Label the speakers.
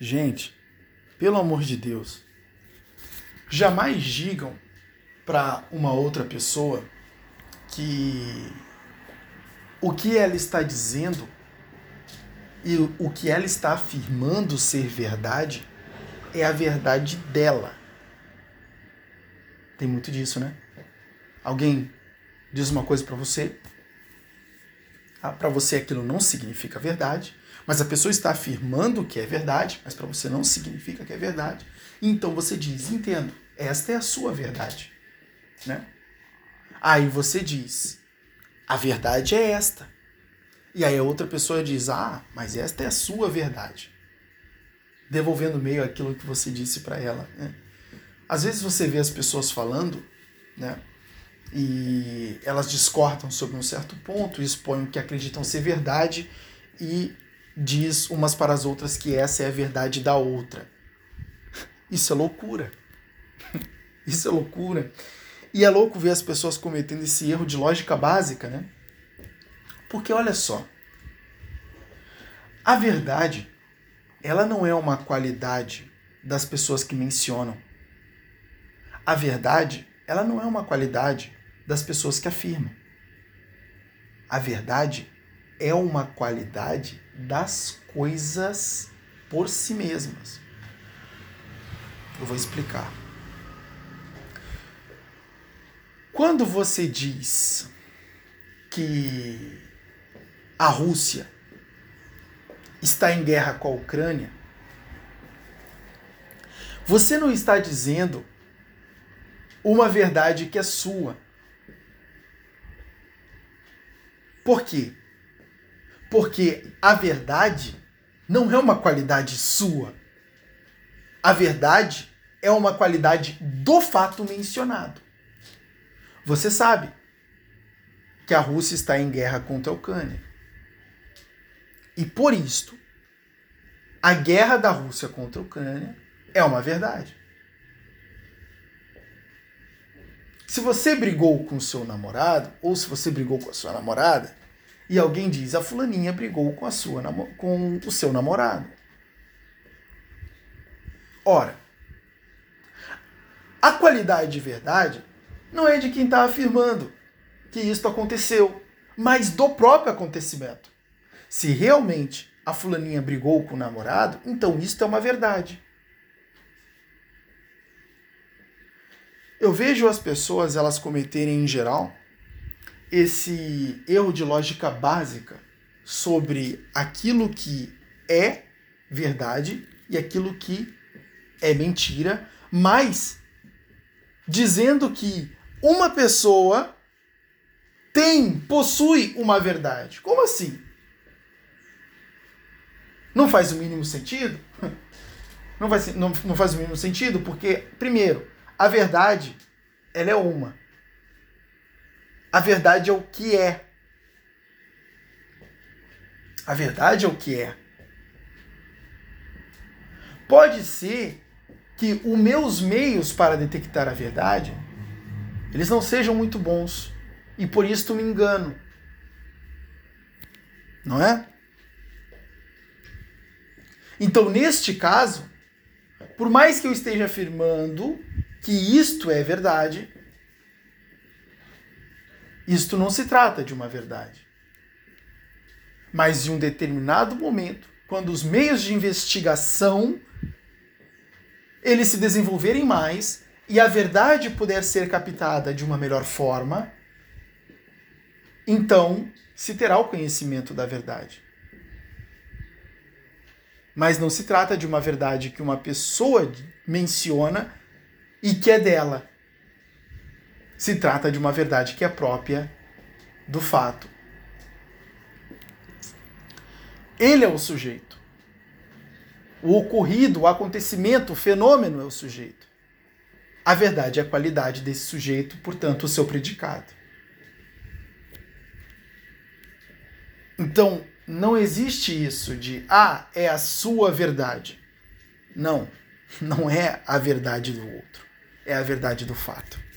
Speaker 1: Gente, pelo amor de Deus, jamais digam para uma outra pessoa que o que ela está dizendo e o que ela está afirmando ser verdade é a verdade dela. Tem muito disso, né? Alguém diz uma coisa para você, ah, para você aquilo não significa verdade, mas a pessoa está afirmando que é verdade, mas para você não significa que é verdade. Então você diz: entendo, esta é a sua verdade. Né? Aí você diz: a verdade é esta. E aí a outra pessoa diz: ah, mas esta é a sua verdade. Devolvendo meio aquilo que você disse para ela. Né? Às vezes você vê as pessoas falando, né? E elas discordam sobre um certo ponto, expõem o que acreditam ser verdade e diz umas para as outras que essa é a verdade da outra. Isso é loucura. Isso é loucura. E é louco ver as pessoas cometendo esse erro de lógica básica, né? Porque olha só, a verdade, ela não é uma qualidade das pessoas que mencionam. A verdade, ela não é uma qualidade das pessoas que afirmam. A verdade é uma qualidade das coisas por si mesmas. Eu vou explicar. Quando você diz que a Rússia está em guerra com a Ucrânia, você não está dizendo uma verdade que é sua. Por quê? Porque a verdade não é uma qualidade sua. A verdade é uma qualidade do fato mencionado. Você sabe que a Rússia está em guerra contra a Ucrânia. E por isto, a guerra da Rússia contra a Ucrânia é uma verdade. Se você brigou com seu namorado, ou se você brigou com a sua namorada, e alguém diz a fulaninha brigou com a sua com o seu namorado. Ora, a qualidade de verdade não é de quem está afirmando que isto aconteceu, mas do próprio acontecimento. Se realmente a fulaninha brigou com o namorado, então isto é uma verdade. Eu vejo as pessoas elas cometerem em geral esse erro de lógica básica sobre aquilo que é verdade e aquilo que é mentira, mas dizendo que uma pessoa tem, possui uma verdade. Como assim? Não faz o mínimo sentido? Não faz, não, não faz o mínimo sentido porque, primeiro, a verdade ela é uma. A verdade é o que é. A verdade é o que é. Pode ser que os meus meios para detectar a verdade eles não sejam muito bons e por isso me engano. Não é? Então, neste caso, por mais que eu esteja afirmando que isto é verdade, isto não se trata de uma verdade. Mas de um determinado momento, quando os meios de investigação eles se desenvolverem mais e a verdade puder ser captada de uma melhor forma, então se terá o conhecimento da verdade. Mas não se trata de uma verdade que uma pessoa menciona e que é dela. Se trata de uma verdade que é própria do fato. Ele é o sujeito. O ocorrido, o acontecimento, o fenômeno é o sujeito. A verdade é a qualidade desse sujeito, portanto, o seu predicado. Então, não existe isso de, ah, é a sua verdade. Não, não é a verdade do outro. É a verdade do fato.